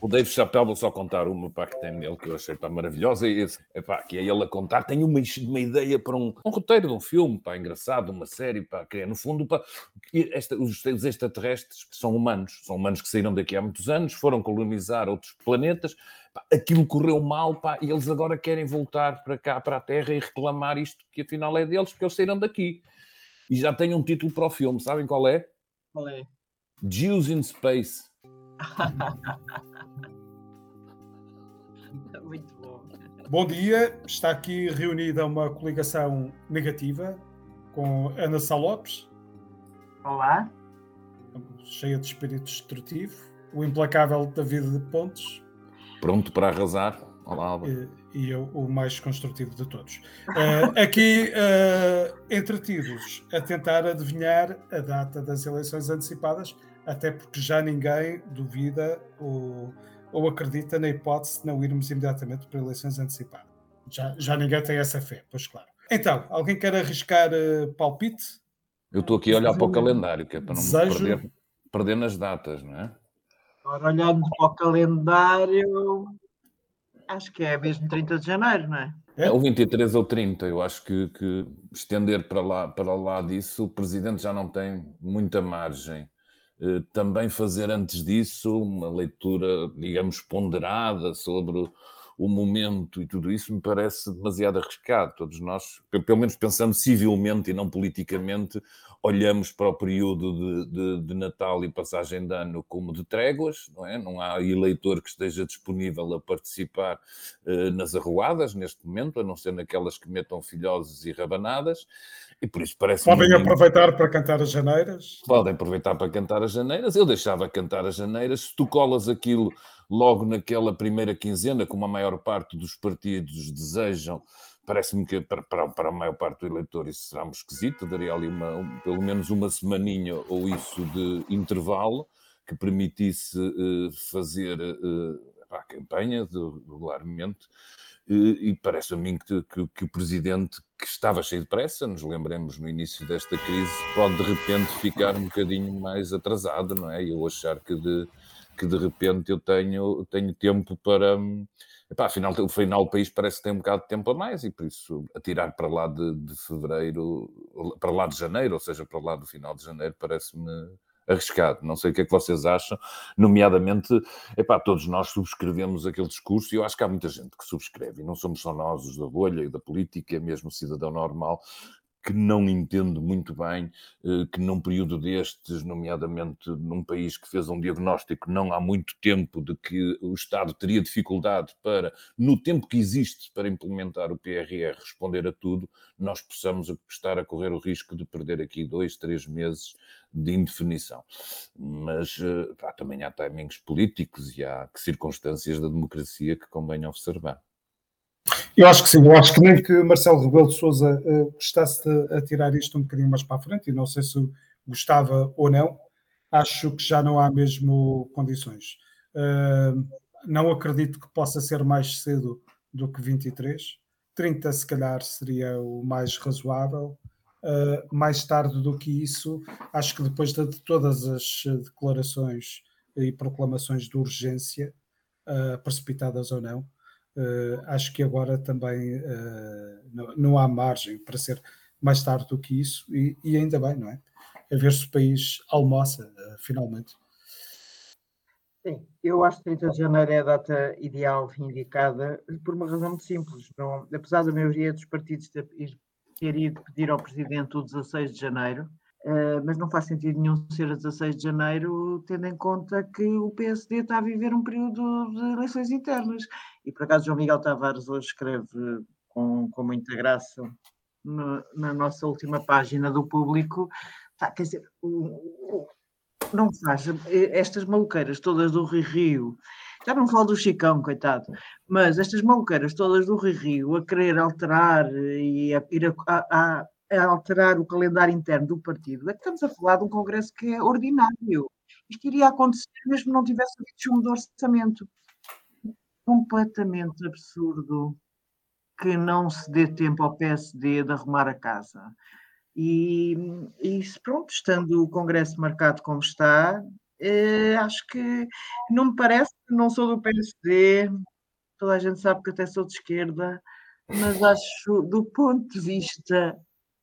O Dave Chappelle, vou só contar uma pá, que tem nele que eu achei pá, maravilhosa. E esse, epá, que é ele a contar. Tem uma, uma ideia para um, um roteiro de um filme pá, engraçado, uma série, pá, que é no fundo pá, esta, os, os extraterrestres são humanos, são humanos que saíram daqui há muitos anos, foram colonizar outros planetas. Pá, aquilo correu mal pá, e eles agora querem voltar para cá, para a Terra e reclamar isto que afinal é deles, porque eles saíram daqui. E já tem um título para o filme, sabem qual é? Qual é? Jews in Space. bom. Dia, está aqui reunida uma coligação negativa com Ana Salopes. Olá. Cheia de espírito destrutivo. O implacável David de Pontes. Pronto para arrasar. Olá, Alba. E, e eu, o mais construtivo de todos. Uh, aqui, uh, entretidos a tentar adivinhar a data das eleições antecipadas, até porque já ninguém duvida ou, ou acredita na hipótese de não irmos imediatamente para eleições antecipadas. Já, já ninguém tem essa fé, pois claro. Então, alguém quer arriscar uh, palpite? Eu estou aqui a olhar para o calendário, que é para não Desejo... me perder, perder nas datas, não é? Ora, olhando para o calendário, acho que é mesmo 30 de janeiro, não é? É, o 23 ou 30, eu acho que, que, estender para lá, para lá disso, o Presidente já não tem muita margem. Eh, também fazer antes disso uma leitura, digamos, ponderada sobre o momento e tudo isso me parece demasiado arriscado. Todos nós, pelo menos pensando civilmente e não politicamente, olhamos para o período de, de, de, Natal e passagem de ano como de tréguas, não é? Não há eleitor que esteja disponível a participar eh, nas arruadas neste momento, a não ser naquelas que metam filhoses e rabanadas, e por isso parece Podem aproveitar para cantar as janeiras? Podem aproveitar para cantar as janeiras. Eu deixava cantar as janeiras. Se tu colas aquilo logo naquela primeira quinzena, como a maior parte dos partidos desejam, parece-me que para, para, para, a maior parte do eleitor isso será um esquisito, daria ali uma, um, pelo menos uma semaninha ou isso de intervalo que permitisse uh, fazer uh, a campanha de, regularmente. E parece a mim que, que, que, o Presidente, que estava cheio de pressa, nos lembremos no início desta crise, pode de repente ficar um bocadinho mais atrasado, não é? E eu achar que de, que de repente eu tenho, tenho tempo para. Epá, afinal, o final do país parece que tem um bocado de tempo a mais e por isso atirar para lá de, de fevereiro, para lá de janeiro, ou seja, para lá do final de janeiro, parece-me arriscado. Não sei o que é que vocês acham, nomeadamente, epá, todos nós subscrevemos aquele discurso e eu acho que há muita gente que subscreve, e não somos só nós, os da bolha e da política, mesmo o cidadão normal, que não entendo muito bem eh, que num período destes, nomeadamente num país que fez um diagnóstico não há muito tempo de que o Estado teria dificuldade para, no tempo que existe para implementar o PRR, responder a tudo, nós possamos estar a correr o risco de perder aqui dois, três meses de indefinição. Mas eh, pá, também há timings políticos e há circunstâncias da democracia que convém observar. Eu acho que sim, eu acho que nem que Marcelo Rebelo de Souza uh, gostasse de atirar isto um bocadinho mais para a frente, e não sei se gostava ou não, acho que já não há mesmo condições. Uh, não acredito que possa ser mais cedo do que 23. 30 se calhar seria o mais razoável. Uh, mais tarde do que isso, acho que depois de todas as declarações e proclamações de urgência, uh, precipitadas ou não, acho que agora também uh, não, não, há margem para ser mais tarde do que isso, e, e ainda bem, não é? A ver se o país almoça uh, finalmente. Sim, eu acho que 30 de janeiro é a data ideal indicada por uma razão muito simples. Não, apesar da maioria dos partidos ter, ter ido pedir ao Presidente o 16 de janeiro, Uh, mas não faz sentido nenhum ser a 16 de janeiro, tendo em conta que o PSD está a viver um período de eleições internas. E por acaso João Miguel Tavares hoje escreve com, com muita graça no, na nossa última página do público. Tá, quer dizer, não faz estas maluqueiras todas do Rio Rio. Já não falo do Chicão, coitado, mas estas maluqueiras todas do Rio Rio a querer alterar e ir a, a, a alterar o calendário interno do partido, é que estamos a falar de um congresso que é ordinário. Isto iria acontecer mesmo não tivesse havido chumbo de orçamento. Completamente absurdo que não se dê tempo ao PSD de arrumar a casa. E, e pronto, estando o congresso marcado como está, Uh, acho que não me parece, não sou do PSD, toda a gente sabe que até sou de esquerda, mas acho, do ponto de vista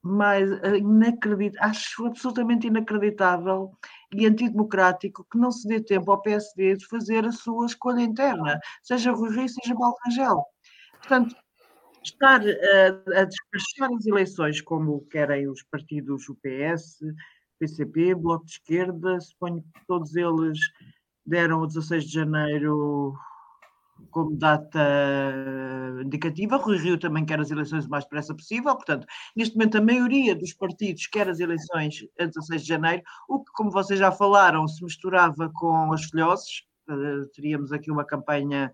mais eh, inacreditável, acho absolutamente inacreditável e antidemocrático que não se dê tempo ao PSD de fazer a sua escolha interna, seja Rui Rio, seja Paulo Rangel. Portanto, estar a, a despachar as eleições como querem os partidos, o PS, PCP, Bloco de Esquerda, suponho que todos eles deram o 16 de janeiro como data indicativa. Rui Rio também quer as eleições o mais depressa possível, portanto, neste momento a maioria dos partidos quer as eleições a 16 de janeiro, o que, como vocês já falaram, se misturava com as filhoses, eh, teríamos aqui uma campanha,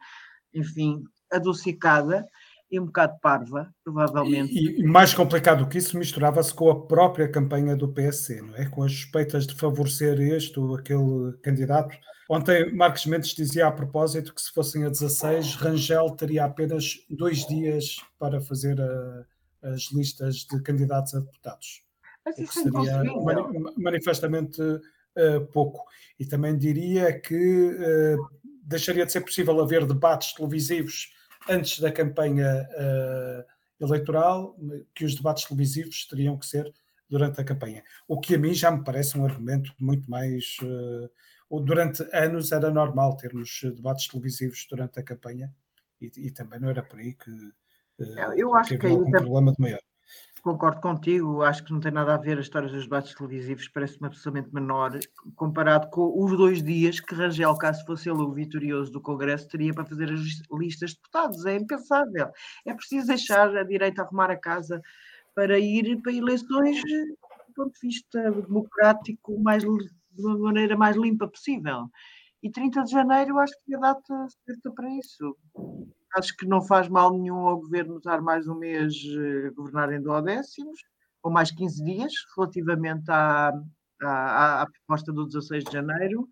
enfim, adocicada e um bocado parva, provavelmente. E, e mais complicado que isso, misturava-se com a própria campanha do PSC, não é? Com as suspeitas de favorecer este ou aquele candidato Ontem Marcos Mendes dizia a propósito que se fossem a 16, Rangel teria apenas dois dias para fazer a, as listas de candidatos a deputados. Mas isso o que é seria mani manifestamente uh, pouco. E também diria que uh, deixaria de ser possível haver debates televisivos antes da campanha uh, eleitoral, que os debates televisivos teriam que ser durante a campanha. O que a mim já me parece um argumento muito mais durante anos era normal termos debates televisivos durante a campanha e, e também não era por aí que uh, eu acho que algum problema de maior. Concordo contigo, acho que não tem nada a ver a história dos debates televisivos, parece-me absolutamente menor, comparado com os dois dias que Rangel, caso fosse ele o vitorioso do Congresso, teria para fazer as listas de deputados. É impensável. É preciso deixar a direita arrumar a casa para ir para eleições do ponto de vista democrático mais de uma maneira mais limpa possível. E 30 de janeiro acho que é a data certa para isso. Acho que não faz mal nenhum ao governo estar mais um mês a governar em duodécimos, ou mais 15 dias, relativamente à, à, à, proposta do 16 de janeiro,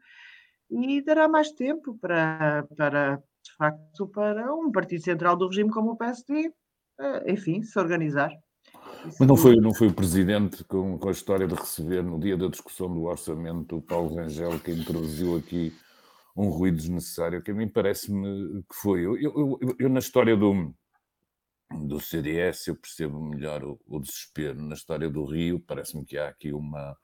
e dará mais tempo para, para, de facto, para um partido central do regime como o PSD, eh, enfim, se organizar. Mas não foi, não foi o Presidente com, com a história de receber, no dia da discussão do orçamento, o Paulo Rangel, que introduziu aqui um ruído desnecessário, que a mim parece-me que foi. Eu, eu, eu, eu, na história do, do CDS, eu percebo melhor o, o desespero. Na história do Rio, parece-me que há aqui uma,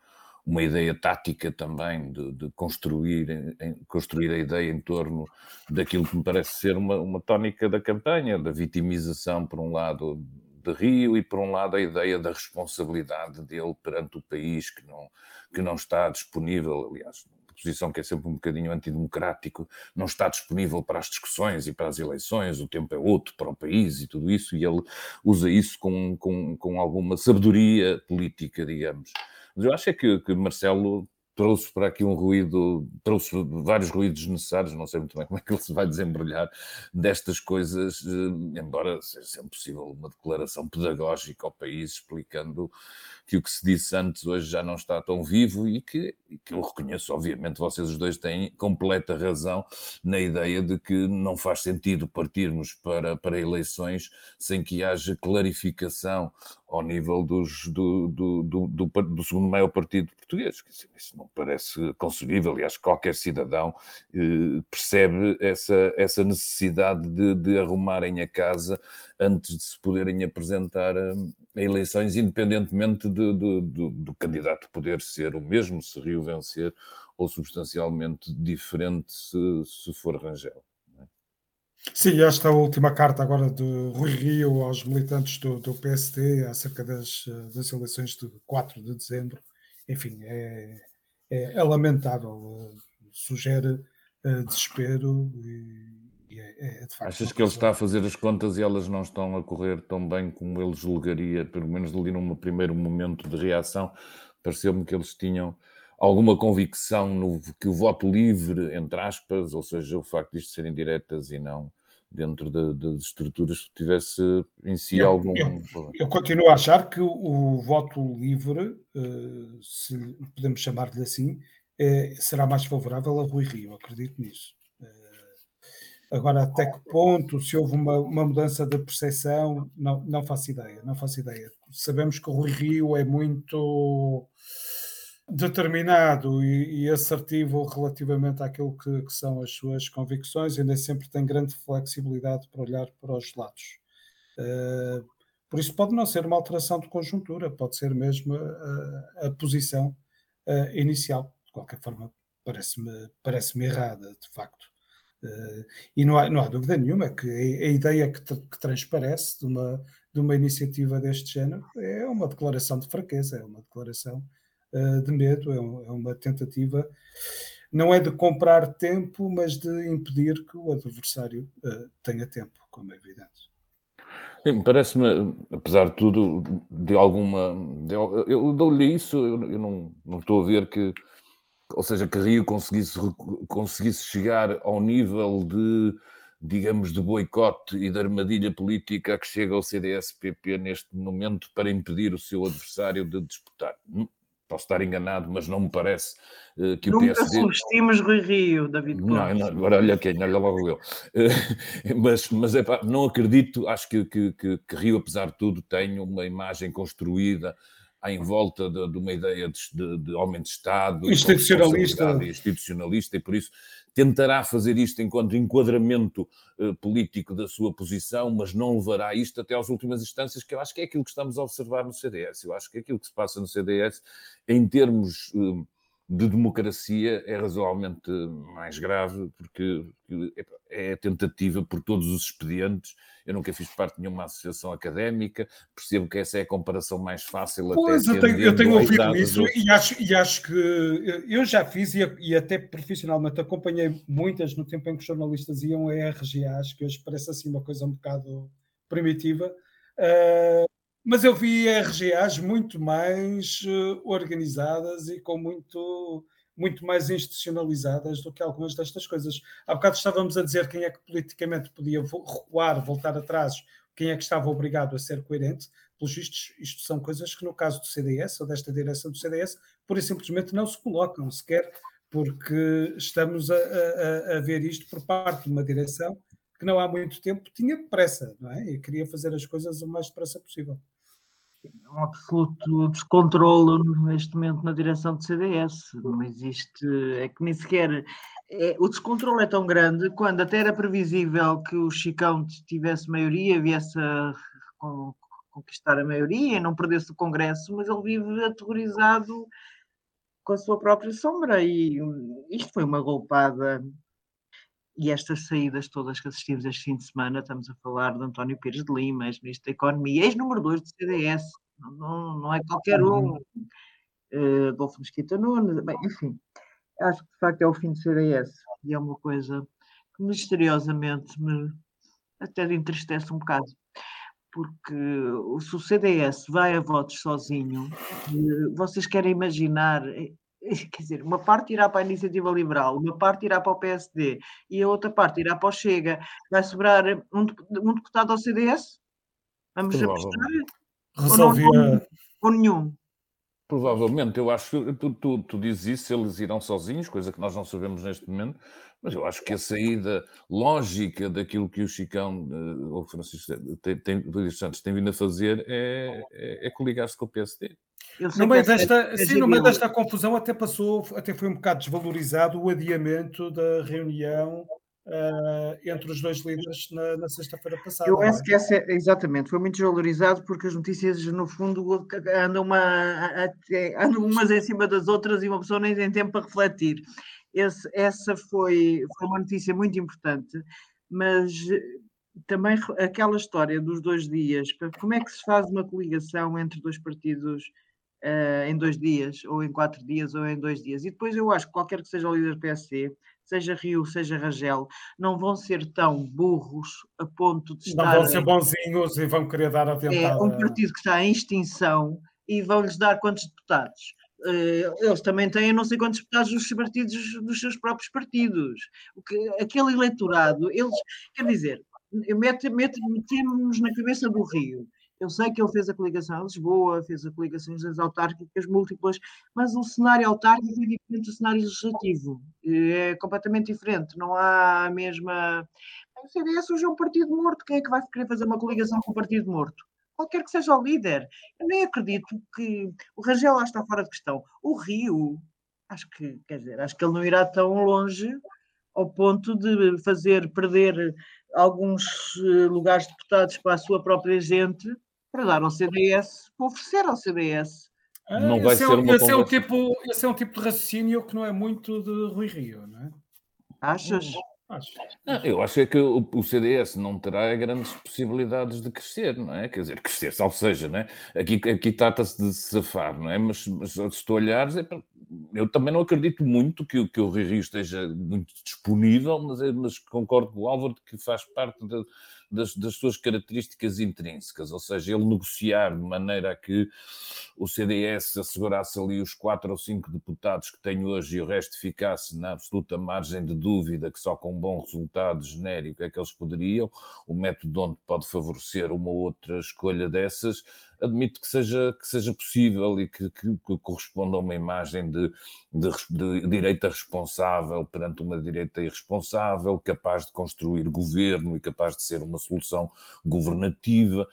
uma ideia tática também de, de construir, em, construir a ideia em torno daquilo que me parece ser uma, uma tónica da campanha, da vitimização, por um lado, de Rio e, por um lado, a ideia da responsabilidade dele perante o país que não, que não está disponível, aliás, posição que é sempre um bocadinho antidemocrático, não está disponível para as discussões e para as eleições, o tempo é outro para o país e tudo isso, e ele usa isso com, com, com alguma sabedoria política, digamos. Mas eu acho é que, que Marcelo trouxe para aqui um ruído, trouxe vários ruídos necessários, não sei muito bem como é que ele se vai desembrulhar destas coisas, eh, embora seja sempre possível uma declaração pedagógica ao país explicando que o que se disse antes hoje já não está tão vivo e que, que eu reconheço, obviamente, vocês os dois têm completa razão na ideia de que não faz sentido partirmos para, para eleições sem que haja clarificação ao nível dos, do, do, do, do, do segundo maior partido português. Isso não parece concebível que qualquer cidadão eh, percebe essa, essa necessidade de, de arrumarem a casa antes de se poderem apresentar a, a eleições, independentemente de, de, de, do candidato poder ser o mesmo, se Rio vencer, ou substancialmente diferente se, se for Rangel. É? Sim, esta última carta agora de Rui Rio aos militantes do, do PSD acerca das, das eleições de 4 de dezembro, enfim, é, é, é lamentável, sugere uh, desespero e é, é Achas que ele está a fazer as contas e elas não estão a correr tão bem como ele julgaria, pelo menos ali num primeiro momento de reação? Pareceu-me que eles tinham alguma convicção no que o voto livre, entre aspas, ou seja, o facto de isto serem diretas e não dentro das estruturas, tivesse em si eu, algum. Eu, eu, continuo a achar que o, o voto livre, uh, se podemos chamar-lhe assim, uh, será mais favorável a Rui Rio, acredito nisso. Agora, até que ponto, se houve uma, uma mudança de percepção, não, não faço ideia, não faço ideia. Sabemos que o Rui Rio é muito determinado e, e, assertivo relativamente àquilo que, que, são as suas convicções e nem sempre tem grande flexibilidade para olhar para os lados. Uh, por isso pode não ser uma alteração de conjuntura, pode ser mesmo a, a posição uh, inicial. De qualquer forma, parece-me parece errada, de facto. Uh, e não há, não há dúvida nenhuma que a, ideia que, que, transparece de uma, de uma iniciativa deste género é uma declaração de fraqueza, é uma declaração uh, de medo, é, um, é, uma tentativa, não é de comprar tempo, mas de impedir que o adversário uh, tenha tempo, como é evidente. Parece-me, apesar de tudo, de alguma. De, eu dou-lhe isso, eu, eu não, não estou a ver que ou seja, que Rio conseguisse, conseguisse chegar ao nível de, digamos, de boicote e de armadilha política a que chega o CDS-PP neste momento para impedir o seu adversário de disputar. Hum, posso estar enganado, mas não me parece uh, que Nunca o PSD... Nunca subestimos Rui Rio, David Não, não, agora olha quem, olha logo eu. Uh, mas mas é pá, não acredito, acho que, que, que, que Rio, apesar de tudo, tem uma imagem construída em volta de, de uma ideia de, de, de, homem de Estado, institucionalista. institucionalista, e por isso tentará fazer isto enquanto enquadramento uh, político da sua posição, mas não levará isto até às últimas instâncias, que eu acho que é aquilo que estamos a observar no CDS. Eu acho que aquilo que se passa no CDS, em termos. Uh, de democracia é razoavelmente mais grave, porque é tentativa por todos os expedientes. Eu nunca fiz parte de nenhuma associação académica, percebo que essa é a comparação mais fácil. Pois, até eu tenho, eu tenho ouvido isso do... e, acho, e acho que eu já fiz e, e, até profissionalmente acompanhei muitas no tempo em que os jornalistas iam a RGAs, que hoje parece assim uma coisa um bocado primitiva. Uh, mas eu vi RGAs muito mais uh, organizadas e com muito, muito mais institucionalizadas do que algumas destas coisas. Há bocado estávamos a dizer quem é que politicamente podia recuar, voltar atrás, quem é que estava obrigado a ser coerente. Pelos vistos, isto são coisas que, no caso do CDS, ou desta direção do CDS, pura e simplesmente não se colocam sequer, porque estamos a, a, a ver isto por parte de uma direção que não há muito tempo tinha pressa, não é? E queria fazer as coisas o mais depressa possível um absoluto descontrole neste momento na direção do CDS. Não existe, é que nem sequer. É, o descontrole é tão grande quando até era previsível que o Chicão tivesse maioria, viesse a conquistar a maioria e não perdesse o Congresso, mas ele vive aterrorizado com a sua própria sombra. E isto foi uma golpada e estas saídas todas que assistimos este fim de semana, estamos a falar de António Pires de Lima, ex-ministro da Economia, ex-número 2 do CDS, não, não é qualquer um, uh, Adolfo Mesquita Nunes, bem, enfim, acho que de facto é o fim do CDS e é uma coisa que misteriosamente me até entristece um bocado, porque se o CDS vai a votos sozinho, eh, vocês querem imaginar quer dizer, uma parte irá para a iniciativa liberal, uma parte irá para o PSD e a outra parte irá para o Chega, vai sobrar um, um deputado ao CDS? Vamos apostar? Resolvia... Ou, não, ou nenhum? Provavelmente, eu acho que tu, tu, tu, dizes isso, eles irão sozinhos, coisa que nós não sabemos neste momento, mas eu acho que a saída lógica daquilo que o Chicão, uh, ou Francisco tem, tem, Santos tem vindo a fazer é, é, é coligar-se com o PSD. No meio, desta, sim, no meio desta confusão até passou, até foi um bocado desvalorizado o adiamento da reunião uh, entre os dois líderes na, na sexta-feira passada. Eu acho é? que essa, é, exatamente, foi muito desvalorizado porque as notícias, no fundo, andam, uma, andam umas em cima das outras e uma pessoa nem tem tempo para refletir. Esse, essa foi, foi uma notícia muito importante, mas também aquela história dos dois dias, como é que se faz uma coligação entre dois partidos uh, em dois dias, ou em quatro dias, ou em dois dias. E depois eu acho que qualquer que seja o líder do PSD, seja Rio, seja Rangel, não vão ser tão burros a ponto de estar... Não vão ser bonzinhos e vão querer dar a tentada. É um partido que está em extinção e vão-lhes dar quantos deputados? Uh, eles também têm não sei quantos deputados dos partidos dos seus próprios partidos. O que, aquele eleitorado, eles, quer dizer, mete, mete, metemos na cabeça do Rio eu sei que ele fez a coligação em Lisboa, fez a coligações autárquicas múltiplas, mas o cenário autárquico é diferente do cenário legislativo. É completamente diferente. Não há a mesma. O CDS hoje é um partido morto. Quem é que vai querer fazer uma coligação com um partido morto? qualquer que seja o líder. Eu nem acredito que o Rangel lá está fora de questão. O Rio, acho que, quer dizer, acho que ele não irá tão longe ao ponto de fazer perder alguns eh, lugares de deputados para a sua própria gente para dar ao CDS, para oferecer ao CDS. Ah, não vai esse é ser é, uma esse, é o tipo, esse é um tipo de raciocínio que não é muito de Rui Rio, não é? Achas? Acho. Não, eu acho é que o, o, CDS não terá grandes possibilidades de crescer, não é? Quer dizer, crescer, salvo seja, não é? Aqui, aqui trata-se de safar, não é? Mas, mas se tu olhares, é, eu também não acredito muito que, que o Rio Rio esteja muito disponível, mas, é, mas concordo com o Álvaro que faz parte de, das, das, suas características intrínsecas, ou seja, ele negociar de maneira a que o CDS assegurasse ali os quatro ou cinco deputados que tem hoje e o resto ficasse na absoluta margem de dúvida que só com um bom resultado genérico é que eles poderiam, o método onde pode favorecer uma outra escolha dessas, admito que seja, que seja possível e que, que, que corresponda a uma imagem de, de, de, direita responsável perante uma direita irresponsável, capaz de construir governo e capaz de ser uma solução governativa.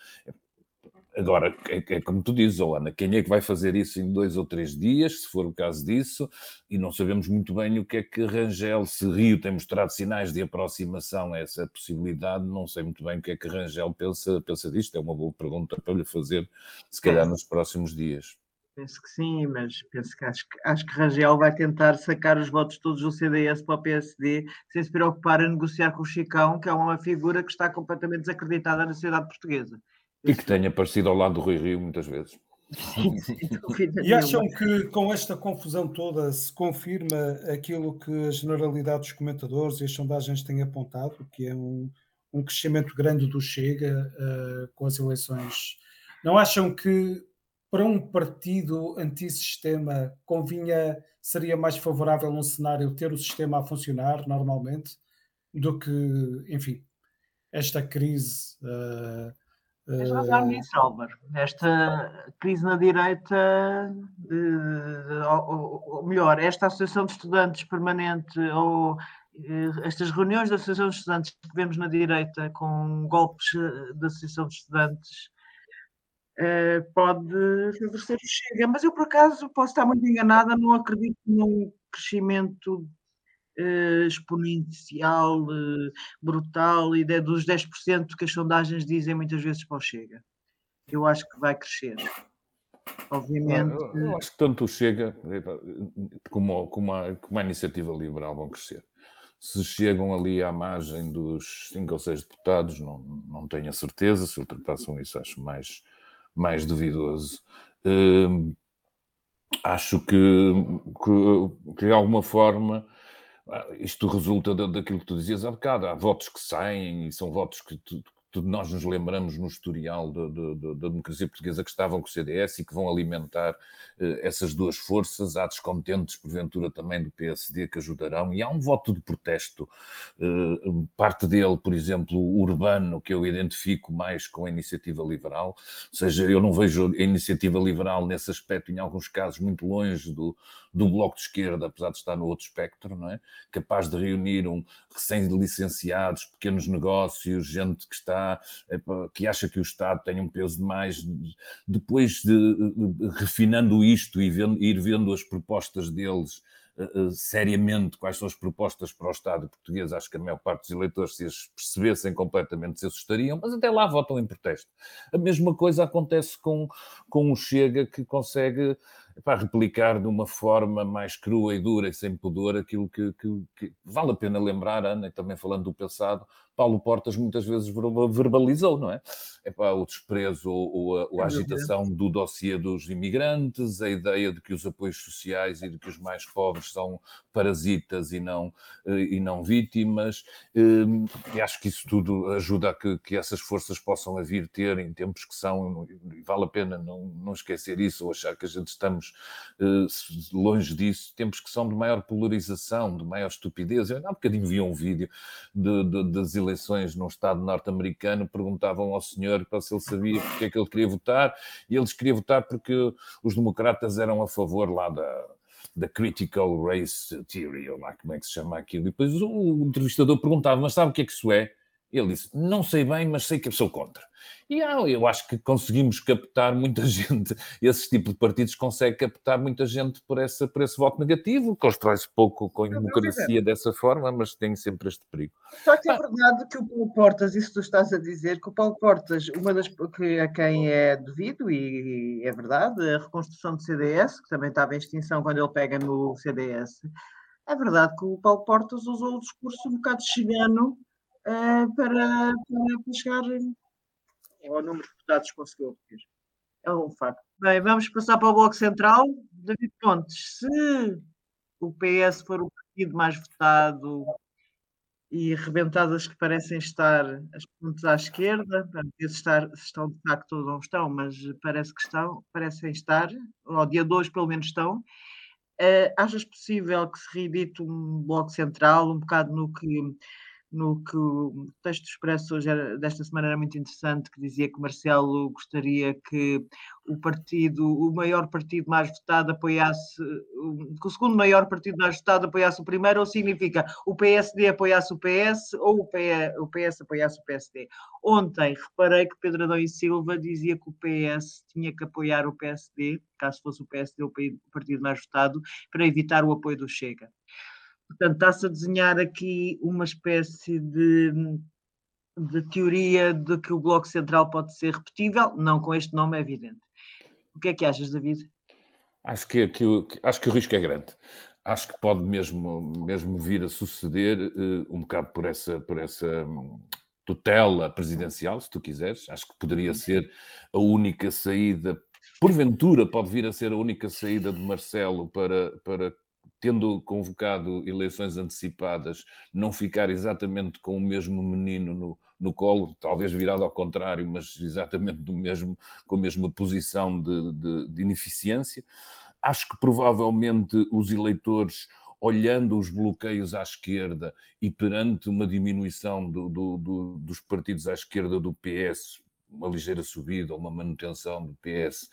Agora, é, é, como tu dizes, Ana, quem é que vai fazer isso em dois ou três dias, se for o caso disso, e não sabemos muito bem o que é que Rangel, se Rio tem mostrado sinais de aproximação a essa possibilidade, não sei muito bem o que é que Rangel pensa, pensa disto, é uma boa pergunta para lhe fazer, se calhar nos próximos dias. Penso que sim, mas penso que acho, que acho que Rangel vai tentar sacar os votos todos do CDS para o PSD sem se preocupar em negociar com o Chicão, que é uma figura que está completamente desacreditada na sociedade portuguesa. E que tenha aparecido ao lado do Rui Rio muitas vezes. e acham que com esta confusão toda se confirma aquilo que a generalidade dos comentadores e as sondagens têm apontado, que é um, um crescimento grande do Chega uh, com as eleições? Não acham que para um partido antissistema convinha, seria mais favorável num cenário ter o sistema a funcionar normalmente do que, enfim, esta crise uh, Tens razão nisso, Álvaro. Esta crise na direita, ou, melhor, esta Associação de Estudantes permanente, ou eh, estas reuniões da Associação de Estudantes que vemos na direita com golpes eh, da Associação de Estudantes, eh, pode favorecer o Chega. Mas eu, por acaso, posso estar muito enganada, não acredito num crescimento uh, exponencial, uh, brutal, e de, dos 10% que as sondagens dizem muitas vezes para o Chega. Eu acho que vai crescer. Obviamente. Eu, eu acho que tanto o Chega como, como, a, como a iniciativa liberal vão crescer. Se chegam ali à margem dos 5 ou 6 deputados, não, não tenho a certeza. Se ultrapassam isso, acho mais, mais duvidoso. Uh, acho que, que, que, de alguma forma isto resulta daquilo que tu dizias há bocado. Há votos que saem e são votos que tu, nós nos lembramos no historial da, democracia portuguesa que estavam com o CDS e que vão alimentar eh, essas duas forças. Há descontentes, porventura, também do PSD que ajudarão. E há um voto de protesto, eh, parte dele, por exemplo, urbano, que eu identifico mais com a iniciativa liberal. Ou seja, eu não vejo a iniciativa liberal nesse aspecto, em alguns casos, muito longe do, do bloco de esquerda, apesar de estar no outro espectro, não é? Capaz de reunir um recém-licenciados, pequenos negócios, gente que está que acha que o Estado tem um peso demais, depois de, refinando isto e vendo, ir vendo as propostas deles seriamente, quais são as propostas para o Estado português, acho que a maior parte dos eleitores, se as percebessem completamente, se assustariam, mas até lá votam em protesto. A mesma coisa acontece com, com o Chega, que consegue para replicar de uma forma mais crua e dura e sem pudor aquilo que, que, que, vale a pena lembrar, Ana, também falando do passado, Paulo Portas muitas vezes verbalizou, não é? é para o desprezo ou, a, ou a agitação do dossiê dos imigrantes, a ideia de que os apoios sociais e de que os mais pobres são parasitas e não, eh, e não vítimas. Hum, e acho que isso tudo ajuda a que, que essas forças possam a vir ter em tempos que são, e vale a pena não, não esquecer isso ou achar que a gente estamos uh, longe disso, tempos que são de maior polarização, de maior estupidez. Eu há um bocadinho vi um vídeo de, de, das eleições num Estado norte-americano, perguntavam ao senhor se ele sabia porque é que ele queria votar, e eles queriam votar porque os democratas eram a favor lá da, da Critical Race Theory, ou lá como é que se chama aquilo. E depois o entrevistador perguntava, mas sabe o que é que isso é? Ele disse: Não sei bem, mas sei que eu sou contra. E ah, eu acho que conseguimos captar muita gente, esse tipo de partidos consegue captar muita gente por, essa, por esse voto negativo, constrói-se pouco com a democracia dessa forma, mas tem sempre este perigo. Só que é verdade que o Paulo Portas, isso tu estás a dizer, que o Paulo Portas, uma das que a quem é devido, e é verdade, a reconstrução do CDS, que também estava em extinção quando ele pega no CDS, é verdade que o Paulo Portas usou o discurso um bocado chegano uh, para, para chegar ao número de deputados que conseguiu obter. É um facto. Bem, vamos passar para o Bloco Central. David Pontes, se o PS for o partido mais votado e rebentadas que parecem estar as pontos à esquerda, se estar, se estão de facto ou não estão, mas parece que estão, parecem estar, ao dia 2 pelo menos estão. Uh, achas possível que se reedite um bloco central, um bocado no que no que o texto expresso hoje era, desta semana era muito interessante, que dizia que Marcelo gostaria que o partido, o maior partido mais votado apoiasse, que o segundo maior partido mais votado apoiasse o primeiro, ou significa o PSD apoiasse o PS ou o, o PS apoiasse o PSD. Ontem reparei que Pedro Adão e Silva dizia que o PS tinha que apoiar o PSD, caso fosse o PSD o partido mais votado, para evitar o apoio do Chega. Portanto, está-se a desenhar aqui uma espécie de, de teoria de que o Bloco Central pode ser repetível, não com este nome, é evidente. O que é que achas, David? Acho que, que, acho que o risco é grande. Acho que pode mesmo, mesmo vir a suceder uh, um bocado por essa, por essa um, tutela presidencial, se tu quiseres. Acho que poderia ser a única saída, porventura pode vir a ser a única saída de Marcelo para, para tendo convocado eleições antecipadas, não ficar exatamente com o mesmo menino no, no colo, talvez virado ao contrário, mas exatamente do mesmo, com a mesma posição de, de, de ineficiência. Acho que provavelmente os eleitores olhando os bloqueios à esquerda e perante uma diminuição do, do, do, dos partidos à esquerda do PS, uma ligeira subida ou uma manutenção do PS.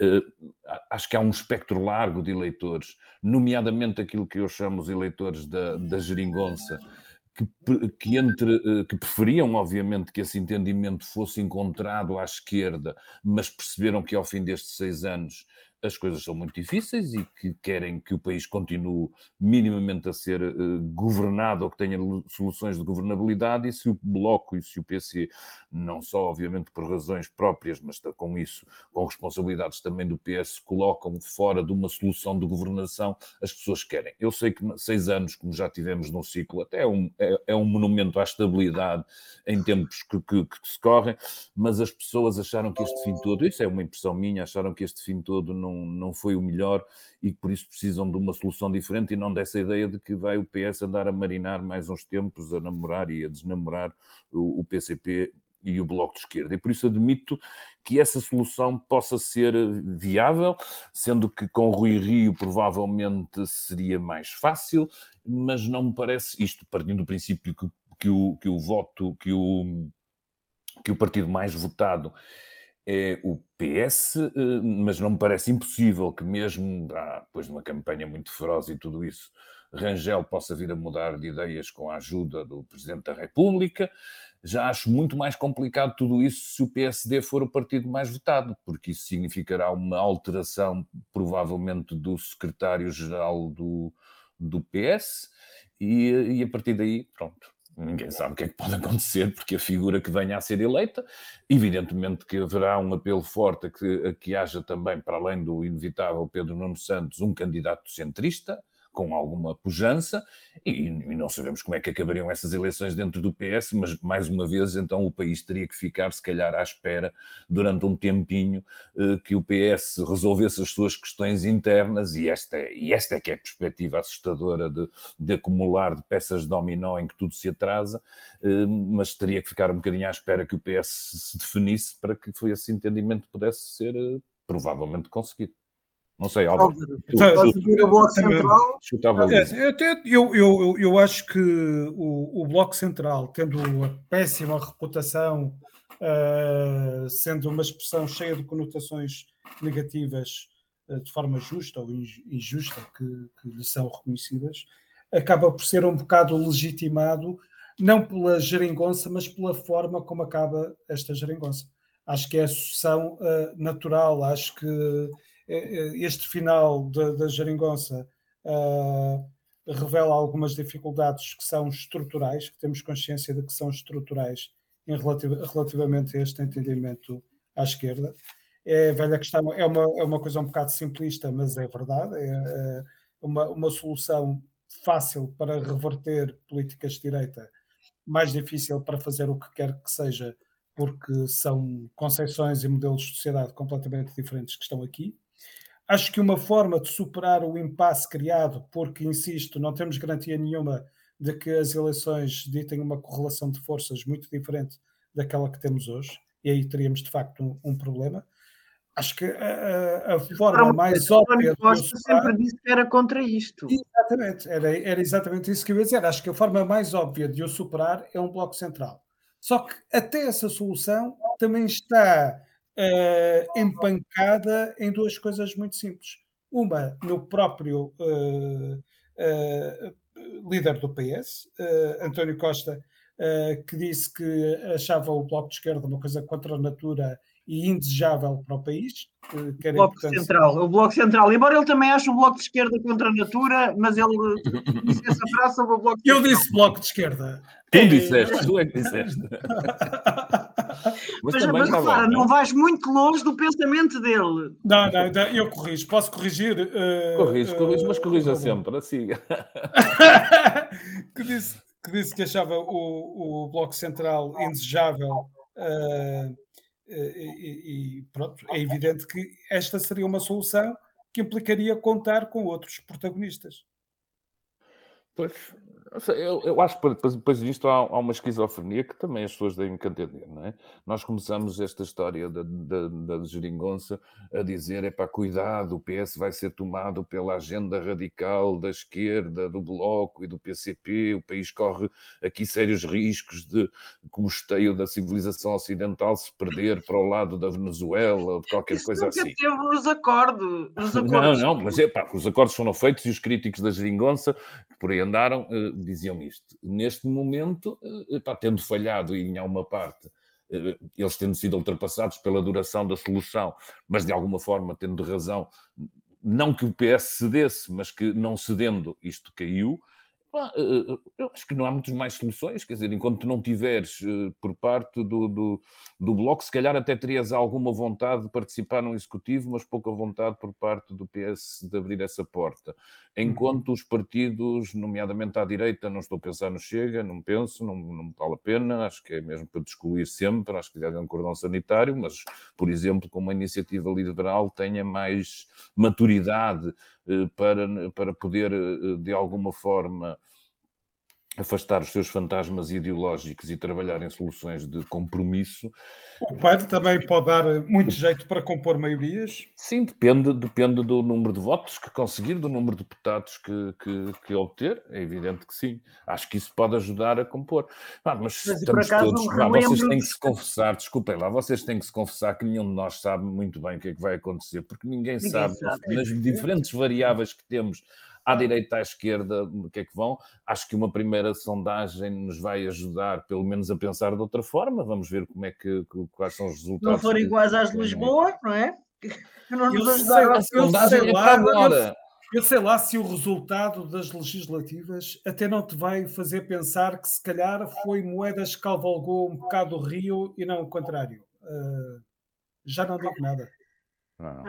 Uh, eh, acho que há um espectro largo de eleitores, nomeadamente aquilo que eu chamo os eleitores da, da geringonça, que, que, entre, uh, que preferiam, obviamente, que esse entendimento fosse encontrado à esquerda, mas perceberam que ao fim destes seis anos as coisas são muito difíceis e que querem que o país continue minimamente a ser uh, governado ou que tenha soluções de governabilidade, e se o Bloco e se o PC, não só obviamente por razões próprias, mas com isso, com responsabilidades também do PS, colocam fora de uma solução de governação, as pessoas querem. Eu sei que seis anos, como já tivemos num ciclo, até é um, é, é um monumento à estabilidade em tempos que, que, que se correm, mas as pessoas acharam que este fim todo, isso é uma impressão minha, acharam que este fim todo não não, não foi o melhor e que por isso precisam de uma solução diferente e não dessa ideia de que vai o PS andar a marinar mais uns tempos, a namorar e a desnamorar o, o PCP e o Bloco de Esquerda. E por isso admito que essa solução possa ser viável, sendo que com Rui Rio provavelmente seria mais fácil, mas não me parece, isto partindo do princípio que, que, o, que o voto, que o, que o partido mais votado é o PS, eh, mas não me parece impossível que mesmo ah, depois de uma campanha muito feroz e tudo isso, Rangel possa vir a mudar de ideias com a ajuda do Presidente da República. Já acho muito mais complicado tudo isso se o PSD for o partido mais votado, porque isso significará uma alteração, provavelmente, do secretário-geral do, do PS, e, e a partir daí, pronto, ninguém sabe o que é que pode acontecer, porque a figura que venha a ser eleita, evidentemente que haverá um apelo forte a que, a que haja também, para além do inevitável Pedro Nuno Santos, um candidato centrista, com alguma pujança, e, e, não sabemos como é que acabariam essas eleições dentro do PS, mas mais uma vez, então o país teria que ficar, se calhar, à espera durante um tempinho eh, que o PS resolvesse as suas questões internas, e esta é, e esta é que é a perspectiva assustadora de, de acumular de peças de dominó em que tudo se atrasa, eh, mas teria que ficar um bocadinho à espera que o PS se definisse para que esse entendimento pudesse ser eh, provavelmente conseguido. Não sei, Álvaro. Eu, eu, eu acho que o, o Bloco Central, tendo a péssima reputação, uh, sendo uma expressão cheia de conotações negativas uh, de forma justa ou injusta que, que lhe são reconhecidas, acaba por ser um bocado legitimado não pela geringonça, mas pela forma como acaba esta geringonça. Acho que é a sucessão uh, natural, acho que uh, este final da, geringonça uh, revela algumas dificuldades que são estruturais, que temos consciência de que são estruturais em relativ relativamente a este entendimento à esquerda. É velha questão, é uma, é uma coisa um bocado simplista, mas é verdade, é, é uma, uma solução fácil para reverter políticas de direita, mais difícil para fazer o que quer que seja, porque são concepções e modelos de sociedade completamente diferentes que estão aqui. Acho que uma forma de superar o impasse criado, porque, insisto, não temos garantia nenhuma de que as eleições ditem uma correlação de forças muito diferente daquela que temos hoje, e aí teríamos de facto um, um problema. Acho que a, a, forma mais óbvia. Costa superar... sempre disse que era contra isto. Exatamente, era, era exatamente isso que eu ia dizer. Acho que a forma mais óbvia de o superar é um bloco central. Só que até essa solução também está uh, empancada em duas coisas muito simples. Uma, no próprio uh, uh, líder do PS, António Costa, que disse que achava o Bloco de Esquerda uma coisa contra a natura e indesejável para o país. o Bloco Central, o Bloco Central, embora ele também ache o Bloco de Esquerda contra a natura, mas ele disse essa frase sobre o Bloco de Eu disse Bloco de Esquerda. Tu disseste, tu é que disseste. mas, mas, mas repara, não vais muito longe do pensamento dele. Não, não, não eu corrijo, posso corrigir? Uh, corrijo, corrijo, uh, mas corrija uh, sempre, siga. que, disse, que disse que achava o, o Bloco Central indesejável. Uh, e, e, pronto, é evidente que esta seria uma solução que implicaria contar com outros protagonistas. Pois, eu, eu acho que depois disto há, há, uma esquizofrenia que também as pessoas devem entender, não é? Nós começamos esta história da, da, da geringonça a dizer, é para cuidado, o PS vai ser tomado pela agenda radical da esquerda, do Bloco e do PCP, o país corre aqui sérios riscos de, como esteio da civilização ocidental, se perder para o lado da Venezuela ou de qualquer Isso coisa assim. teve nos acordos. Nos acordos. Não, não, mas é pá, os acordos foram feitos e os críticos da geringonça, que por aí andaram, eh, diziam isto. Neste momento, eh, tendo falhado em alguma parte, eh, eles tendo sido ultrapassados pela duração da solução, mas de alguma forma tendo razão, não que o PS cedesse, mas que não cedendo isto caiu, eh, eu acho que não há muitas mais soluções, quer dizer, enquanto não tiveres por parte do, do, do, Bloco, se calhar até terias alguma vontade de participar no Executivo, mas pouca vontade por parte do PS de abrir essa porta. Enquanto uhum. os partidos, nomeadamente à direita, não estou a pensar no Chega, não penso, não, não vale a pena, acho que é mesmo para excluir sempre, acho que haver um cordão sanitário, mas, por exemplo, como a iniciativa liberal tenha mais maturidade eh, para, para poder, eh, de alguma forma, afastar os seus fantasmas ideológicos e trabalhar em soluções de compromisso. O PAN também pode dar muito jeito para compor maiorias? Sim, depende, depende do número de votos que conseguir, do número de deputados que, que, que obter, é evidente que sim. Acho que isso pode ajudar a compor. Ah, mas, mas estamos todos... Ah, vocês têm que se confessar, desculpem lá, vocês têm que se confessar que nenhum de nós sabe muito bem o que é que vai acontecer, porque ninguém, ninguém sabe, sabe, nas diferentes variáveis que temos à direita, à esquerda, o que é que vão. Acho que uma primeira sondagem nos vai ajudar, pelo menos, a pensar de outra forma. Vamos ver como é que, quais são os resultados. Não forem iguais às de Lisboa, não é? Que não nos ajudaram. A sondagem é para agora. Eu sei lá se o resultado das legislativas até não te vai fazer pensar que se calhar foi moedas que cavalgou um bocado o Rio e não o contrário. Uh, já não digo nada. Não,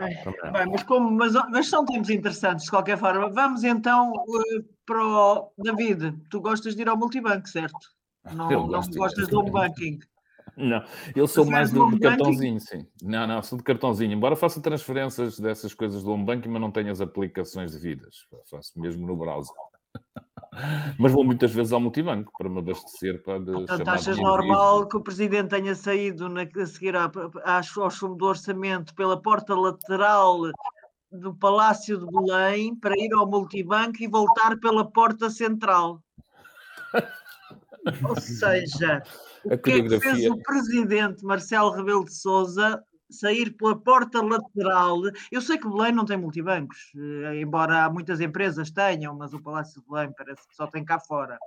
bem, mas, como, mas, mas, são tempos interessantes de qualquer forma. Vamos então uh, para o David. Tu gostas de ir ao multibanco, certo? Não, não gostas do home banking. Não, eu sou mais do, do cartãozinho, sim. Não, não, sou de cartãozinho. Embora faça transferências dessas coisas do home banking, mas não tenho as aplicações devidas. Faço mesmo no browser. Mas vou muitas vezes ao multibanco para me abastecer. Para Portanto, achas normal que o Presidente tenha saído na, a seguir à, ao chumbo do orçamento pela porta lateral do Palácio de Belém para ir ao multibanco e voltar pela porta central? Ou seja, o que é que fez o Presidente Marcelo Rebelo de Sousa sair pela porta lateral. Eu sei que Belém não tem multibancos, eh, embora muitas empresas tenham, mas o Palácio de Belém parece que só tem cá fora.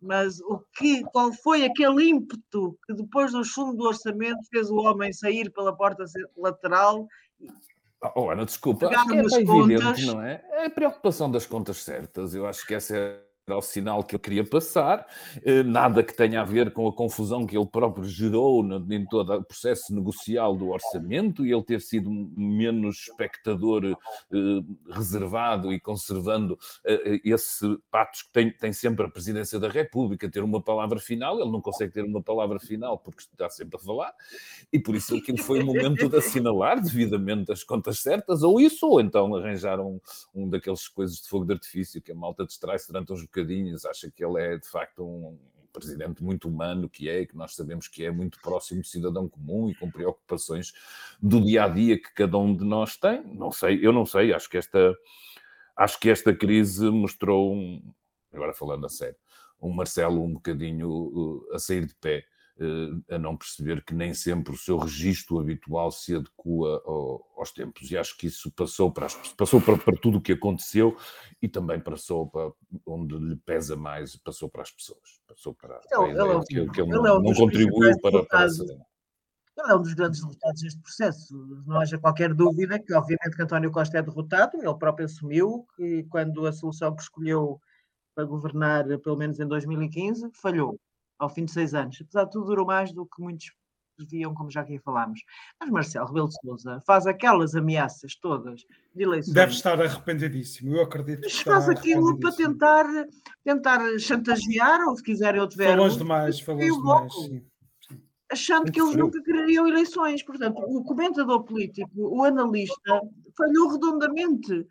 Mas o que, qual foi aquele ímpeto que depois do fundo do orçamento fez o homem sair pela porta lateral Oh, Ana, desculpa, é evidente, contas. não é? É a preocupação das contas certas. Eu acho que essa é era o sinal que eu queria passar, eh, nada que tenha a ver com a confusão que ele próprio gerou em todo o processo negocial do orçamento e ele ter sido menos espectador eh, reservado e conservando eh, esse patos que tem, tem sempre a presidência da República, ter uma palavra final, ele não consegue ter uma palavra final porque está sempre a falar, e por isso aquilo foi o momento de assinalar devidamente as contas certas, ou isso, ou então arranjar um, um daqueles coisas de fogo de artifício que a malta distrai-se durante uns bocadinhos, acha que ele é de facto um presidente muito humano que é, que nós sabemos que é muito próximo do cidadão comum e com preocupações do dia a dia que cada um de nós tem. Não sei, eu não sei, acho que esta acho que esta crise mostrou um, agora falando a sério, um Marcelo um bocadinho uh, a sair de pé a não perceber que nem sempre o seu registro habitual se adequa aos tempos. E acho que isso passou para, passou para, para tudo o que aconteceu e também passou para onde lhe pesa mais, passou para as pessoas. Passou para então, a ideia é, que, que ele, ele não, é não contribuiu para, para essa... Ele é um dos grandes derrotados deste processo. Não haja qualquer dúvida que, obviamente, que António Costa é derrotado. Ele próprio assumiu que, quando a solução que escolheu para governar, pelo menos em 2015, falhou ao fim de seis anos. Apesar de tudo, durou mais do que muitos deviam, como já aqui falámos. Mas Marcelo Rebelo de Sousa faz aquelas ameaças todas de eleições. Deve estar arrependidíssimo, eu acredito. Mas faz aquilo para tentar, tentar chantagear, ou se quiserem eu tiver. Falou demais, falou demais, sim. Achando que eles nunca quereriam eleições. Portanto, o comentador político, o analista, falhou redondamente.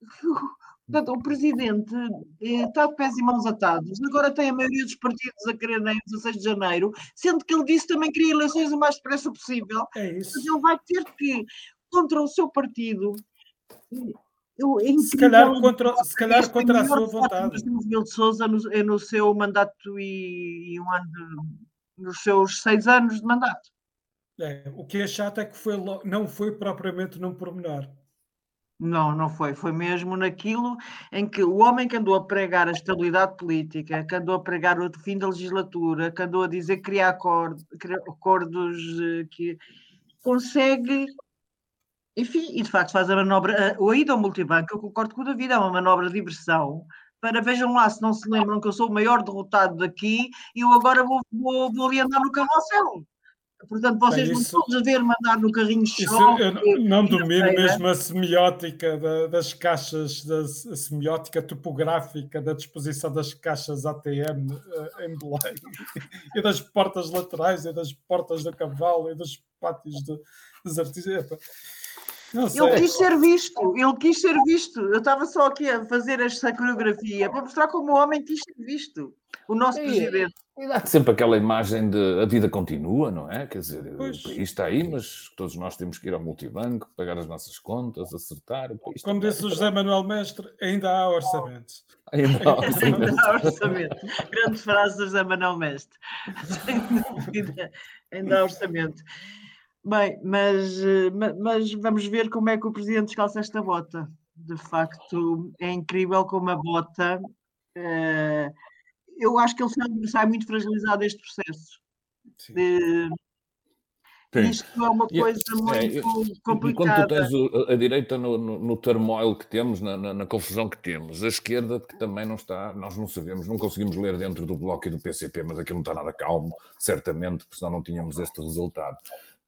Portanto, o presidente eh, está de pés e mãos atados. Agora tem a maioria dos partidos a querer em 16 de janeiro, sendo que ele disse que também queria eleições o mais depressa possível. É isso. Mas ele vai ter que, contra o seu partido, eu, é se calhar contra, se calhar contra a sua vontade. de Souza no, é no seu mandato e, e um ano de, nos seus seis anos de mandato. É, o que é chato é que foi, não foi propriamente num pormenor. Não, não foi. Foi mesmo naquilo em que o homem que andou a pregar a estabilidade política, que andou a pregar o fim da legislatura, que andou a dizer que queria acordos, acordos eh, que consegue. Enfim, e de facto faz a manobra. O ida ao multibanco, eu concordo com o David, é uma manobra de diversão. Para vejam lá, se não se lembram que eu sou o maior derrotado daqui e eu agora vou, vou, vou ali andar no carrossel. Portanto, vocês Bem, isso, vão todos a ver mandar no carrinho de choque. Eu não domino mesmo a semiótica da, das caixas, da, a semiótica topográfica da disposição das caixas ATM uh, eh, em Belém, e das portas laterais, e das portas do cavalo, e dos pátios de, dos artistas. Ele quis ser visto, ele quis ser visto. Eu estava só aqui a fazer esta coreografia para mostrar como o homem quis ser visto. O nosso e, presidente. E dá sempre aquela imagem de a vida continua, não é? Quer dizer, pois. o país está aí, mas todos nós temos que ir ao multibanco, pagar as nossas contas, acertar. Como disse o José Manuel Mestre, ainda há orçamento. Ainda há orçamento. ainda há orçamento. Grande frase do José Manuel Mestre. Sem dúvida, ainda há orçamento. Bem, mas, eh, mas vamos ver como é que o presidente descalça esta bota. De facto, é incrível como a bota. Uh, eu acho que ele sai muito fragilizado deste processo. Uh, isto é uma coisa é, muito é, complicada. Quando tu tens a, a direita no, no, no turmoil que temos, na, na, na, confusão que temos, a esquerda que também não está, nós não sabemos, não conseguimos ler dentro do Bloco e do PCP, mas aqui não está nada calmo, certamente, porque senão não tínhamos este resultado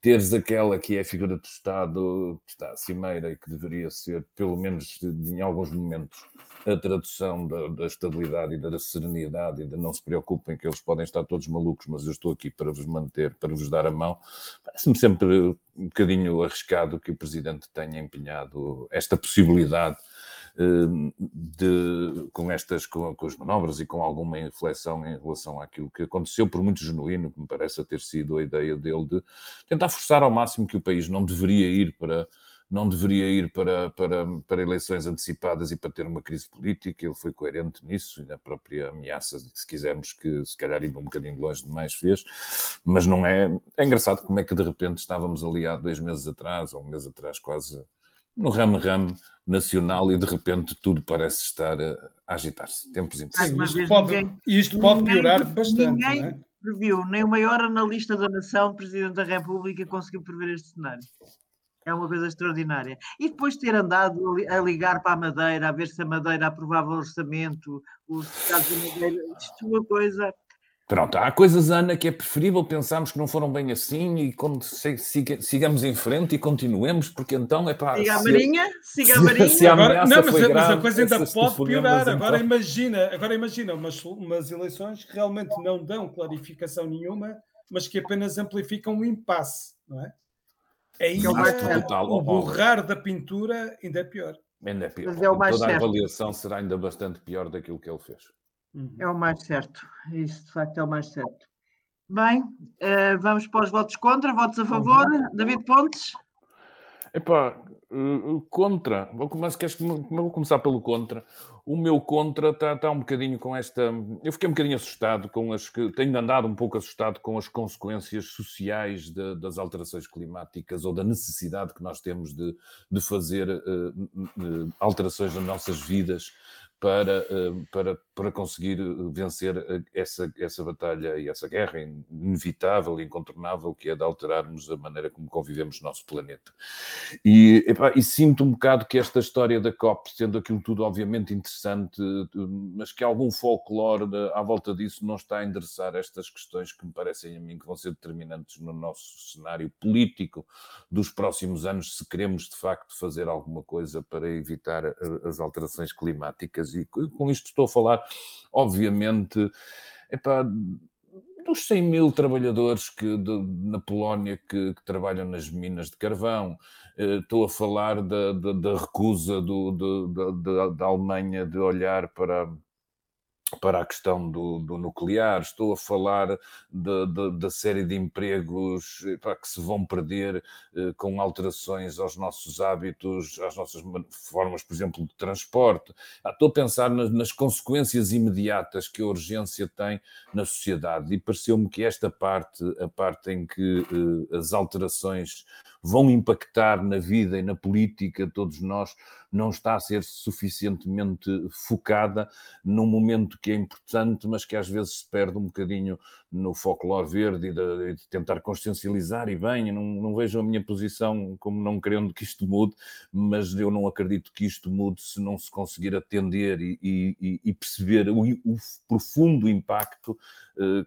teres aquela que é a figura do Estado, que está à cimeira e que deveria ser, pelo menos em alguns momentos, a tradução da, da, estabilidade e da serenidade e de não se preocupem que eles podem estar todos malucos, mas eu estou aqui para vos manter, para vos dar a mão. Parece-me sempre um bocadinho arriscado que o Presidente tenha empenhado esta possibilidade de, com estas com, com as manobras e com alguma inflexão em relação àquilo que aconteceu, por muito genuíno que me parece ter sido a ideia dele de tentar forçar ao máximo que o país não deveria ir para não deveria ir para, para, para eleições antecipadas e para ter uma crise política. Ele foi coerente nisso e na própria ameaça, se quisermos, que se calhar indo um bocadinho longe demais fez. Mas não é. É engraçado como é que de repente estávamos ali há dois meses atrás, ou um mês atrás, quase no ramo-ramo nacional e de repente tudo parece estar a agitar-se. Tempos impossíveis. Isto pode, isto pode piorar bastante. Ninguém é? previu, nem o maior analista da nação, Presidente da República, conseguiu prever este cenário. É uma coisa extraordinária. E depois ter andado a ligar para a Madeira, a ver se a Madeira aprovava o orçamento, os Estados da Madeira, isto é uma coisa Pronto, há coisas, Ana, que é preferível pensarmos que não foram bem assim e quando siga, sigamos em frente e continuemos, porque então é para. Siga a Marinha, siga a Marinha. Se, se a agora, não, mas, grave, mas, a coisa ainda pode piorar. Agora imagina, agora imagina umas, umas eleições que realmente não dão clarificação nenhuma, mas que apenas amplificam o impasse, não é? É total, o borrar da pintura ainda é pior. Ainda é pior. Mas é o mais Toda certo. a avaliação será ainda bastante pior daquilo que ele fez. Uhum. É o mais certo. Isso, de facto, é o mais certo. Bem, uh, vamos para os votos contra. Votos a favor. Uhum. David Pontes? Epá, uh, contra. Vou, começar, queres, vou começar pelo contra. O meu contra está tá um bocadinho com esta. Eu fiquei um bocadinho assustado com as que. Tenho andado um pouco assustado com as consequências sociais de, das alterações climáticas ou da necessidade que nós temos de, de fazer uh, alterações nas nossas vidas para, eh, para, para conseguir eh, vencer eh, essa, essa batalha e essa guerra inevitável e incontornável que é de alterarmos a maneira como convivemos no nosso planeta. E, epá, e sinto um bocado que esta história da COP, sendo aquilo tudo obviamente interessante, mas que algum folclore à volta disso não está a endereçar estas questões que me parecem a mim que vão ser determinantes no nosso cenário político dos próximos anos, se queremos de facto fazer alguma coisa para evitar as alterações climáticas e com isto estou a falar, obviamente, dos 100 mil trabalhadores que, de, na Polónia que, que, trabalham nas minas de carvão, eh, estou a falar da, da, da recusa do, do, da, da Alemanha de olhar para para a questão do, do nuclear, estou a falar da série de empregos pá, que se vão perder eh, com alterações aos nossos hábitos, às nossas formas, por exemplo, de transporte. Ah, estou a pensar nas, nas, consequências imediatas que a urgência tem na sociedade e pareceu-me que esta parte, a parte em que eh, as alterações vão impactar na vida e na política todos nós, não está a ser suficientemente focada num momento que é importante, mas que às vezes se perde um bocadinho no folclore verde e de, de tentar consciencializar e bem, não, não, vejo a minha posição como não querendo que isto mude, mas eu não acredito que isto mude se não se conseguir atender e, e, e perceber o, o, profundo impacto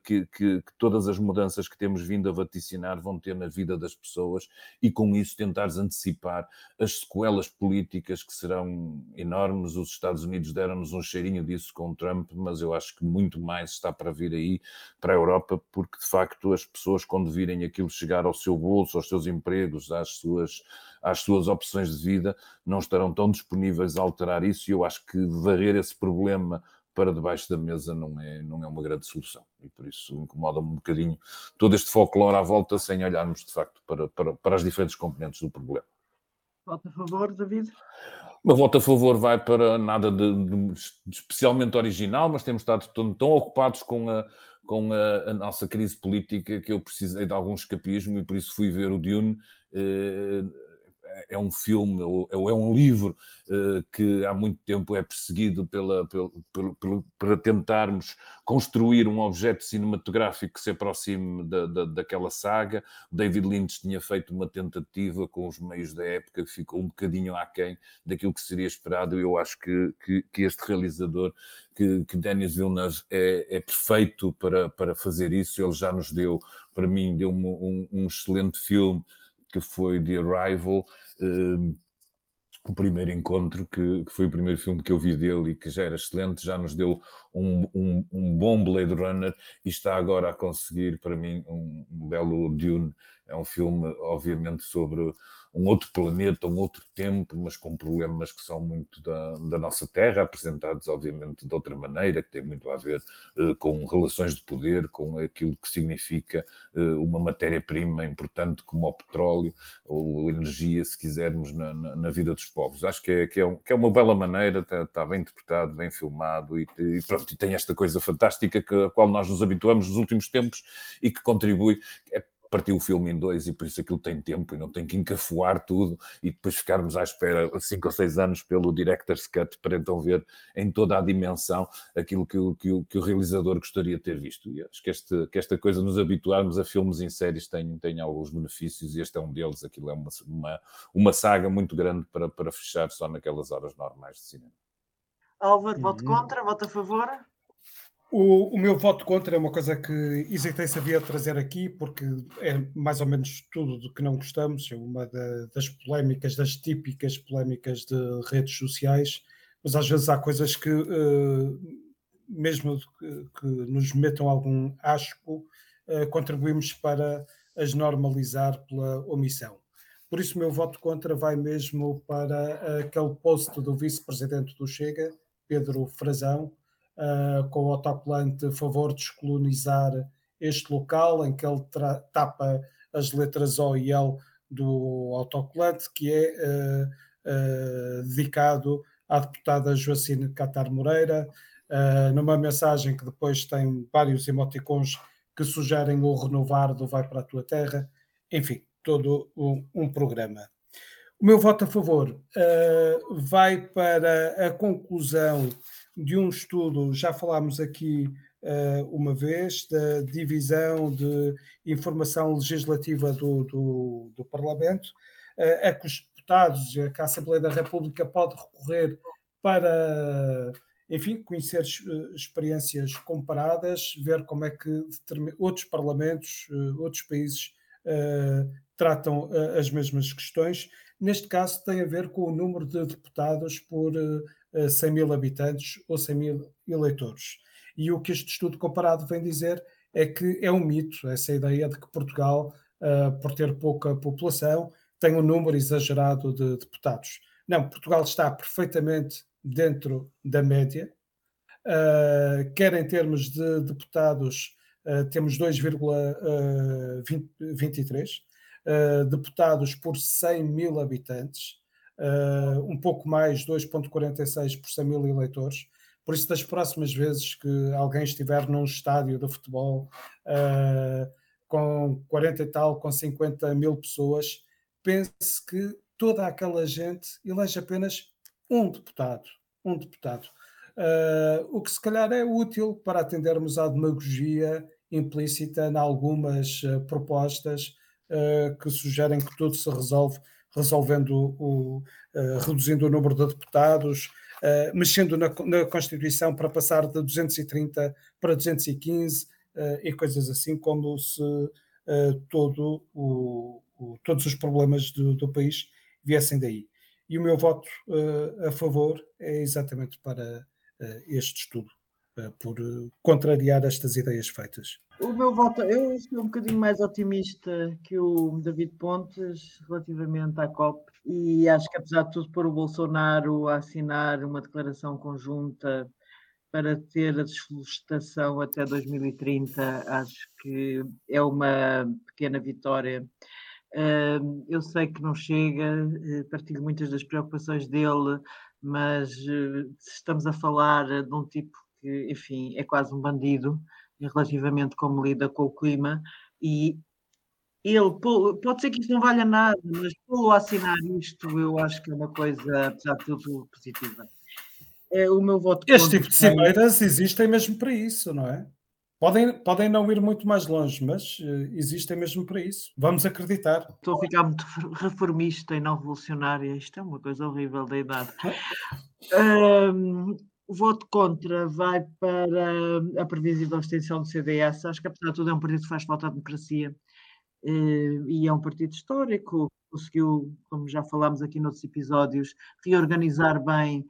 que, que, que, todas as mudanças que temos vindo a vaticinar vão ter na vida das pessoas e com isso tentares antecipar as sequelas políticas que serão enormes. Os Estados Unidos deram-nos um cheirinho disso com Trump, mas eu acho que muito mais está para vir aí para a Europa Europa, porque de facto as pessoas, quando virem aquilo chegar ao seu bolso, aos seus empregos, às suas, às suas opções de vida, não estarão tão disponíveis a alterar isso. E eu acho que varrer esse problema para debaixo da mesa não é, não é uma grande solução. E por isso incomoda-me um bocadinho todo este folclore à volta, sem olharmos de facto para, para, para as diferentes componentes do problema. Voto a favor, David? Meu voto a favor vai para nada de, de, de especialmente original, mas temos estado tão, tão ocupados com a, com a, a, nossa crise política que eu precisei de algum escapismo e por isso fui ver o Dune. Eh, é um filme ou é um livro uh, que há muito tempo é perseguido pela, pela, pela, pela, para tentarmos construir um objeto cinematográfico que se aproxime da, da, daquela saga. David Lynch tinha feito uma tentativa com os meios da época que ficou um bocadinho aquém daquilo que seria esperado. Eu acho que, que, que este realizador, que, que Denis Villeneuve, é, é perfeito para, para fazer isso. Ele já nos deu, para mim, deu-me um, um excelente filme que foi The Arrival, uh, o primeiro encontro, que, que, foi o primeiro filme que eu vi dele e que já era excelente, já nos deu um, um, um bom Blade Runner e está agora a conseguir, para mim, um belo Dune. É um filme, obviamente, sobre um outro planeta, um outro tempo, mas com problemas que são muito da, da nossa Terra, apresentados, obviamente, de outra maneira, que tem muito a ver uh, com relações de poder, com aquilo que significa uh, uma matéria-prima importante como o petróleo ou energia, se quisermos, na, na, na, vida dos povos. Acho que é, que é, um, que é uma bela maneira, está, está, bem interpretado, bem filmado e, e, pronto, e tem esta coisa fantástica que, a qual nós nos habituamos nos últimos tempos e que contribui. É, partiu o filme em dois e por isso aquilo tem tempo e não tem que encafuar tudo e depois ficarmos à espera cinco ou seis anos pelo Director's Cut para então ver em toda a dimensão aquilo que o, que o, que o realizador gostaria de ter visto. E acho que, este, que esta coisa de nos habituarmos a filmes em séries tem, tem alguns benefícios e este é um deles. Aquilo é uma, uma, uma saga muito grande para, para fechar só naquelas horas normais de cinema. Álvaro, voto uhum. contra, voto a favor? O, o, meu voto contra é uma coisa que hesitei sabia trazer aqui, porque é mais ou menos tudo do que não gostamos, é uma da, das polémicas, das típicas polémicas de redes sociais, mas às vezes há coisas que, uh, mesmo que, que, nos metam algum asco, uh, contribuímos para as normalizar pela omissão. Por isso, o meu voto contra vai mesmo para aquele post do vice-presidente do Chega, Pedro Frazão, uh, com o autocolante a favor de descolonizar este local, em que ele tapa as letras O e L do autocolante, que é uh, dedicado à deputada Joacine Catar Moreira, numa mensagem que depois tem vários emoticons que sugerem o renovar do Vai para a Tua Terra, enfim, todo um, um programa. O meu voto a favor uh, vai para a conclusão de um estudo, já falámos aqui uh, uma vez, da divisão de informação legislativa do, do, do Parlamento, uh, a que os deputados, a que a Assembleia da República pode recorrer para, enfim, conhecer experiências comparadas, ver como é que outros parlamentos, outros países tratam as mesmas questões. Neste caso, tem a ver com o número de deputados por 100 mil habitantes ou 100 mil eleitores. E o que este estudo comparado vem dizer é que é um mito essa ideia de que Portugal, uh, por ter pouca população, tem um número exagerado de deputados. Não, Portugal está perfeitamente dentro da média, uh, quer em termos de deputados, temos 2,23 deputados por 100 mil habitantes, uh, um pouco mais, 2,46 por 100 mil eleitores. Por isso, das próximas vezes que alguém estiver num estádio de futebol uh, com 40 e tal, com 50 mil pessoas, pense que toda aquela gente elege apenas um deputado. Um deputado. Uh, o que se calhar é útil para atendermos à demagogia implícita em algumas uh, propostas que sugerem que tudo se resolve resolvendo o, uh, reduzindo o número de deputados, uh, mexendo na, na, Constituição para passar de 230 para 215 uh, eh, e coisas assim, como se todo o, o, todos os problemas do, do, país viessem daí. E o meu voto a favor é exatamente para este estudo, por contrariar estas ideias feitas. O meu voto, eu sou um bocadinho mais otimista que o David Pontes relativamente à COP e acho que apesar de tudo pôr o Bolsonaro a assinar uma declaração conjunta para ter a desflorestação até 2030, acho que é uma pequena vitória. Eu sei que não chega, eh, partilho muitas das preocupações dele, mas eh, estamos a falar de um tipo que, enfim, é quase um bandido relativamente como lida com o clima e ele, pode ser que isto não valha nada, mas pô assinar isto eu acho que é uma coisa, apesar de tudo, positiva. É o meu voto. Este tipo de cimeiras existem mesmo para isso, não é? Podem, podem não ir muito mais longe, mas uh, existem mesmo para isso. Vamos acreditar. Estou a ficar muito reformista e não revolucionária. Isto é uma coisa horrível da idade. um, O voto contra vai para a previsível extensão do CDS. Acho que, apesar de tudo, é um partido que faz falta à democracia eh, e é um partido histórico. Conseguiu, como já falámos aqui noutros episódios, reorganizar bem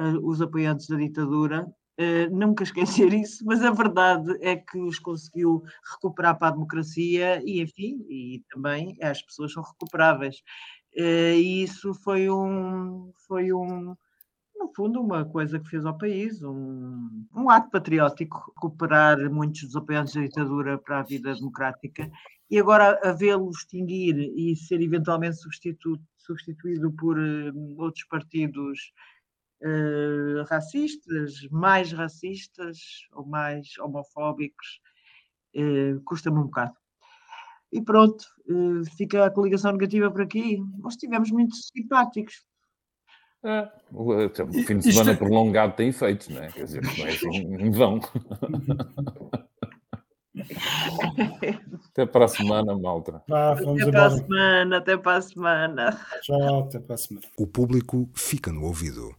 eh, os apoiantes da ditadura Uh, nunca esquecer isso, mas a verdade é que os conseguiu recuperar para a democracia e, enfim, e também as pessoas são recuperáveis. E isso foi um, foi um, no fundo, uma coisa que fez ao país, um, um ato patriótico, recuperar muitos dos apoiantes da ditadura para a vida democrática e agora a vê-lo extinguir e ser eventualmente substitu, substituído por uh, outros partidos uh, racistas, mais racistas ou mais homofóbicos, uh, custa-me um bocado. E pronto, fica a coligação negativa por aqui. Nós tivemos muito simpáticos. É, o fim de semana Isto... É prolongado tem efeitos, não é? Quer dizer, não é assim em vão. até para a semana, malta. Ah, até embora. para a semana, até para a semana. Tchau, até para a semana. O público fica no ouvido.